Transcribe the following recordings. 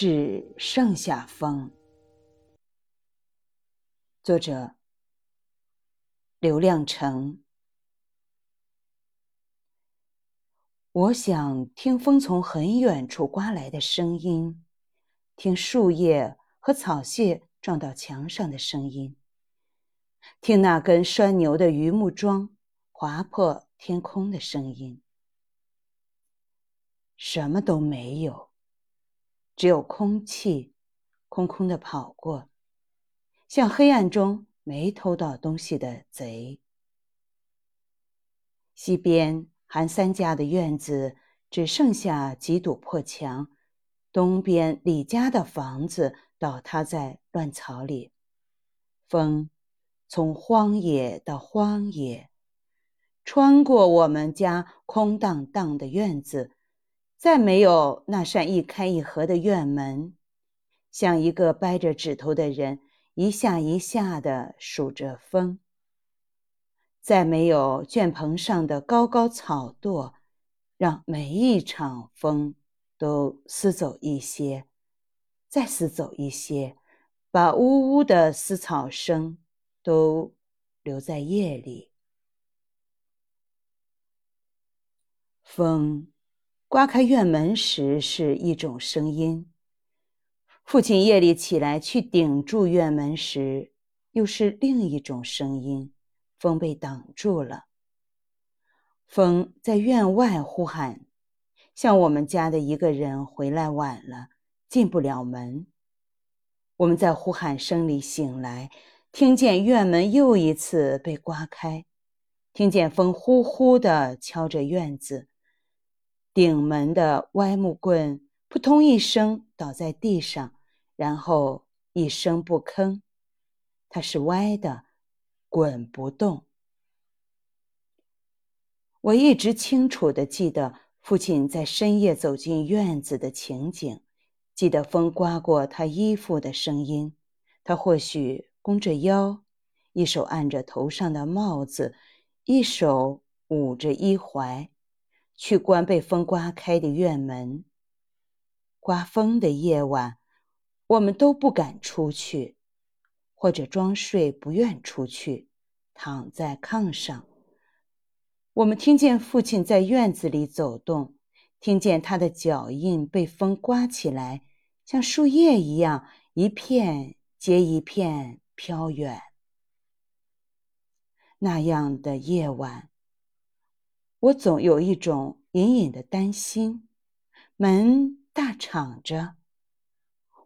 只剩下风。作者：刘亮程。我想听风从很远处刮来的声音，听树叶和草屑撞到墙上的声音，听那根拴牛的榆木桩划破天空的声音。什么都没有，只有空气，空空的跑过。像黑暗中没偷到东西的贼。西边韩三家的院子只剩下几堵破墙，东边李家的房子倒塌在乱草里。风从荒野到荒野，穿过我们家空荡荡的院子，再没有那扇一开一合的院门，像一个掰着指头的人。一下一下的数着风，再没有卷棚上的高高草垛，让每一场风都撕走一些，再撕走一些，把呜呜的撕草声都留在夜里。风刮开院门时是一种声音。父亲夜里起来去顶住院门时，又是另一种声音。风被挡住了。风在院外呼喊，像我们家的一个人回来晚了，进不了门。我们在呼喊声里醒来，听见院门又一次被刮开，听见风呼呼地敲着院子顶门的歪木棍，扑通一声倒在地上。然后一声不吭，它是歪的，滚不动。我一直清楚的记得父亲在深夜走进院子的情景，记得风刮过他衣服的声音。他或许弓着腰，一手按着头上的帽子，一手捂着衣怀，去关被风刮开的院门。刮风的夜晚。我们都不敢出去，或者装睡不愿出去，躺在炕上。我们听见父亲在院子里走动，听见他的脚印被风刮起来，像树叶一样，一片接一片飘远。那样的夜晚，我总有一种隐隐的担心，门大敞着。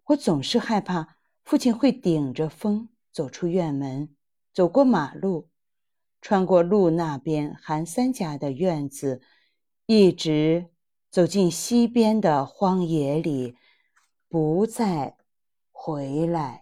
我总是害怕父亲会顶着风走出院门，走过马路，穿过路那边韩三家的院子，一直走进西边的荒野里，不再回来。